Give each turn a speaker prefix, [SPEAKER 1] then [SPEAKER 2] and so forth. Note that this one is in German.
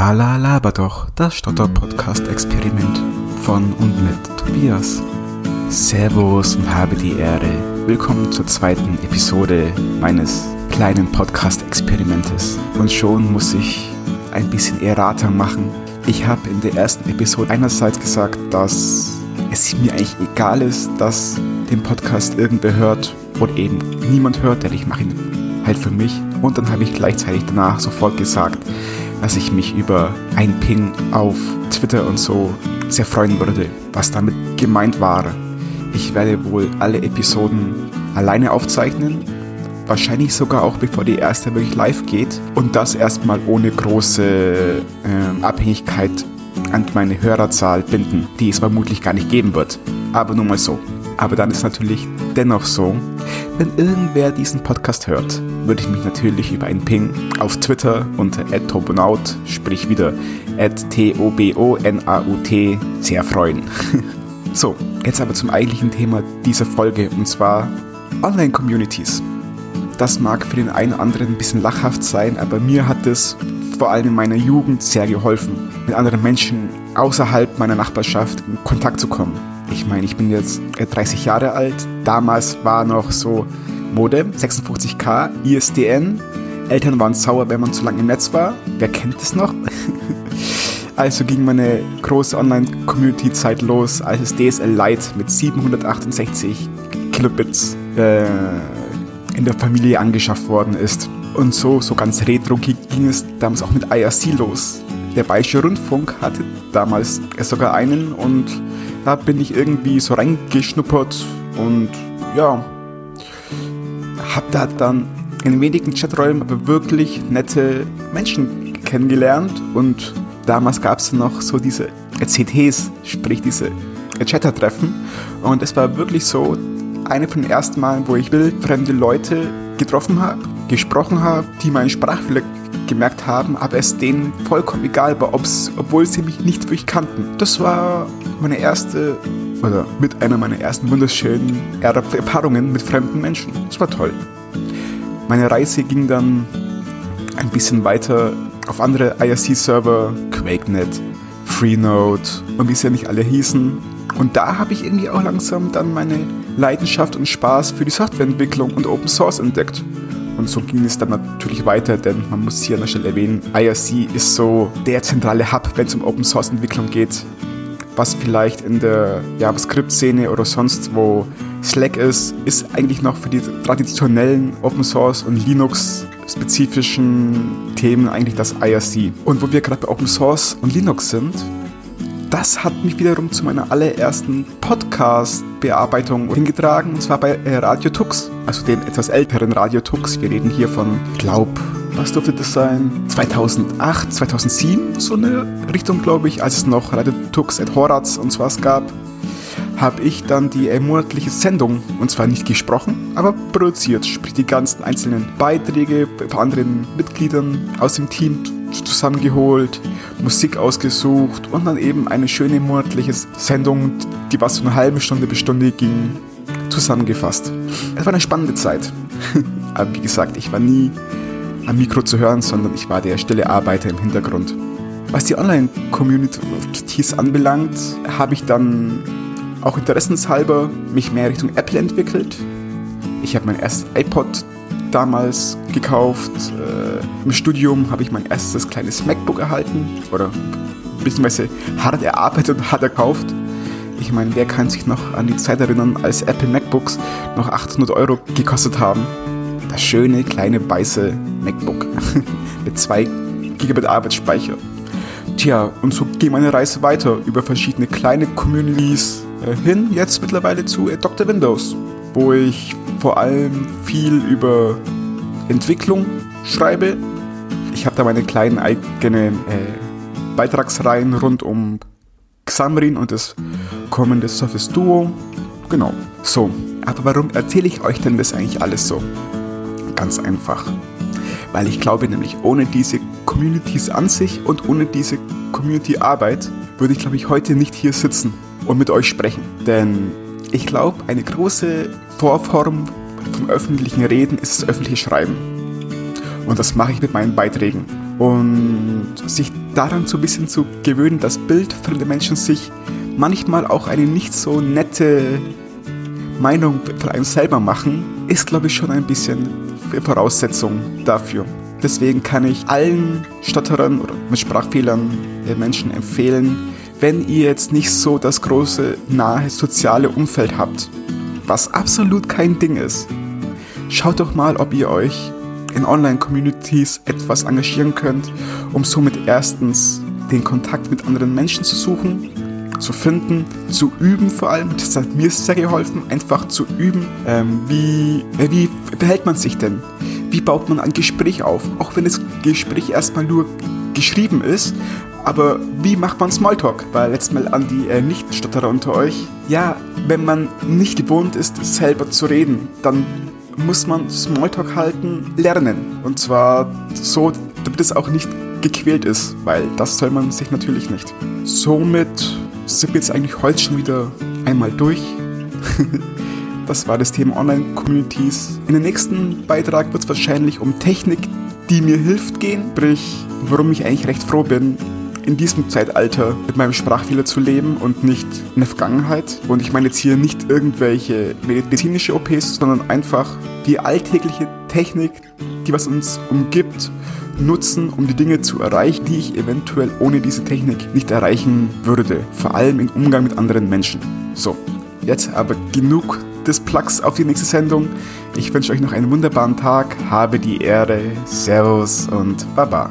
[SPEAKER 1] Lala laber doch, das Stotter-Podcast-Experiment von und mit Tobias. Servus und habe die Ehre. Willkommen zur zweiten Episode meines kleinen Podcast-Experimentes. Und schon muss ich ein bisschen Errata machen. Ich habe in der ersten Episode einerseits gesagt, dass es mir eigentlich egal ist, dass den Podcast irgendwer hört oder eben niemand hört, denn ich mache ihn halt für mich. Und dann habe ich gleichzeitig danach sofort gesagt, dass ich mich über ein Ping auf Twitter und so sehr freuen würde, was damit gemeint war. Ich werde wohl alle Episoden alleine aufzeichnen, wahrscheinlich sogar auch bevor die erste wirklich live geht und das erstmal ohne große äh, Abhängigkeit an meine Hörerzahl binden, die es vermutlich gar nicht geben wird. Aber nur mal so. Aber dann ist natürlich dennoch so, wenn irgendwer diesen Podcast hört, würde ich mich natürlich über einen Ping auf Twitter unter @tobonaut, sprich wieder @t-o-b-o-n-a-u-t sehr freuen. so, jetzt aber zum eigentlichen Thema dieser Folge und zwar Online-Communities. Das mag für den einen oder anderen ein bisschen lachhaft sein, aber mir hat es vor allem in meiner Jugend sehr geholfen, mit anderen Menschen außerhalb meiner Nachbarschaft in Kontakt zu kommen. Ich meine, ich bin jetzt 30 Jahre alt. Damals war noch so Modem, 56K, ISDN. Eltern waren sauer, wenn man zu lange im Netz war. Wer kennt das noch? also ging meine große Online-Community-Zeit los, als es DSL Lite mit 768 Kilobits äh, in der Familie angeschafft worden ist. Und so, so ganz retro ging es damals auch mit IRC los. Der Bayerische Rundfunk hatte damals sogar einen und da bin ich irgendwie so reingeschnuppert und ja, hab da dann in wenigen Chaträumen aber wirklich nette Menschen kennengelernt und damals gab es noch so diese CTs, sprich diese Chatter-Treffen und es war wirklich so eine von den ersten Malen, wo ich wildfremde Leute getroffen habe, gesprochen habe, die meinen Sprachfehler gemerkt haben, aber es denen vollkommen egal war, obwohl sie mich nicht wirklich kannten. Das war meine erste, oder mit einer meiner ersten wunderschönen Erfahrungen mit fremden Menschen. Das war toll. Meine Reise ging dann ein bisschen weiter auf andere IRC-Server, QuakeNet, Freenode und wie sie ja nicht alle hießen. Und da habe ich irgendwie auch langsam dann meine Leidenschaft und Spaß für die Softwareentwicklung und Open Source entdeckt. Und so ging es dann natürlich weiter, denn man muss hier an der Stelle erwähnen, IRC ist so der zentrale Hub, wenn es um Open Source Entwicklung geht. Was vielleicht in der JavaScript-Szene oder sonst wo Slack ist, ist eigentlich noch für die traditionellen Open Source und Linux spezifischen Themen eigentlich das IRC. Und wo wir gerade bei Open Source und Linux sind, das hat mich wiederum zu meiner allerersten Podcast-Bearbeitung hingetragen, und zwar bei Radio Tux, also dem etwas älteren Radio Tux. Wir reden hier von, glaub, was durfte das sein? 2008, 2007, so eine Richtung, glaube ich, als es noch Radio Tux et Horaz und so was gab habe ich dann die monatliche Sendung, und zwar nicht gesprochen, aber produziert, sprich die ganzen einzelnen Beiträge von anderen Mitgliedern aus dem Team zusammengeholt, Musik ausgesucht und dann eben eine schöne monatliche Sendung, die was so eine halbe Stunde bis Stunde ging, zusammengefasst. Es war eine spannende Zeit. Aber wie gesagt, ich war nie am Mikro zu hören, sondern ich war der stille Arbeiter im Hintergrund. Was die Online-Communities anbelangt, habe ich dann auch interessenshalber mich mehr Richtung Apple entwickelt. Ich habe mein erstes iPod damals gekauft. Äh, Im Studium habe ich mein erstes kleines MacBook erhalten oder beziehungsweise hart erarbeitet und hart erkauft. Ich meine, wer kann sich noch an die Zeit erinnern, als Apple MacBooks noch 800 Euro gekostet haben? Das schöne kleine weiße MacBook mit 2 GB Arbeitsspeicher. Tja, und so ging meine Reise weiter über verschiedene kleine Communities äh, hin, jetzt mittlerweile zu Dr. Windows, wo ich vor allem viel über Entwicklung schreibe. Ich habe da meine kleinen eigenen äh, Beitragsreihen rund um Xamarin und das kommende Surface Duo. Genau. So, aber warum erzähle ich euch denn das eigentlich alles so? Ganz einfach. Weil ich glaube nämlich, ohne diese Communities an sich und ohne diese Community-Arbeit würde ich, glaube ich, heute nicht hier sitzen und mit euch sprechen. Denn ich glaube, eine große Vorform vom öffentlichen Reden ist das öffentliche Schreiben. Und das mache ich mit meinen Beiträgen. und sich daran so ein bisschen zu gewöhnen, dass bildfremde Menschen sich manchmal auch eine nicht so nette Meinung von einem selber machen, ist glaube ich schon ein bisschen Voraussetzung dafür. Deswegen kann ich allen Stotterern oder mit Sprachfehlern der Menschen empfehlen, wenn ihr jetzt nicht so das große, nahe soziale Umfeld habt, was absolut kein Ding ist, schaut doch mal, ob ihr euch in Online-Communities etwas engagieren könnt, um somit erstens den Kontakt mit anderen Menschen zu suchen, zu finden, zu üben vor allem. Das hat mir sehr geholfen, einfach zu üben. Ähm, wie, äh, wie verhält man sich denn? Wie baut man ein Gespräch auf? Auch wenn das Gespräch erstmal nur geschrieben ist, aber wie macht man Smalltalk? Weil letztes Mal an die äh, Nicht-Stotterer unter euch. Ja, wenn man nicht gewohnt ist, selber zu reden, dann muss man Smalltalk halten lernen. Und zwar so, damit es auch nicht gequält ist, weil das soll man sich natürlich nicht. Somit sind wir jetzt eigentlich heute schon wieder einmal durch. das war das Thema Online-Communities. In dem nächsten Beitrag wird es wahrscheinlich um Technik, die mir hilft, gehen. Sprich, warum ich eigentlich recht froh bin, in diesem Zeitalter mit meinem Sprachfehler zu leben und nicht in der Vergangenheit. Und ich meine jetzt hier nicht irgendwelche medizinische OPs, sondern einfach die alltägliche Technik, die was uns umgibt, nutzen, um die Dinge zu erreichen, die ich eventuell ohne diese Technik nicht erreichen würde. Vor allem im Umgang mit anderen Menschen. So, jetzt aber genug des Plugs auf die nächste Sendung. Ich wünsche euch noch einen wunderbaren Tag, habe die Ehre, Servus und Baba.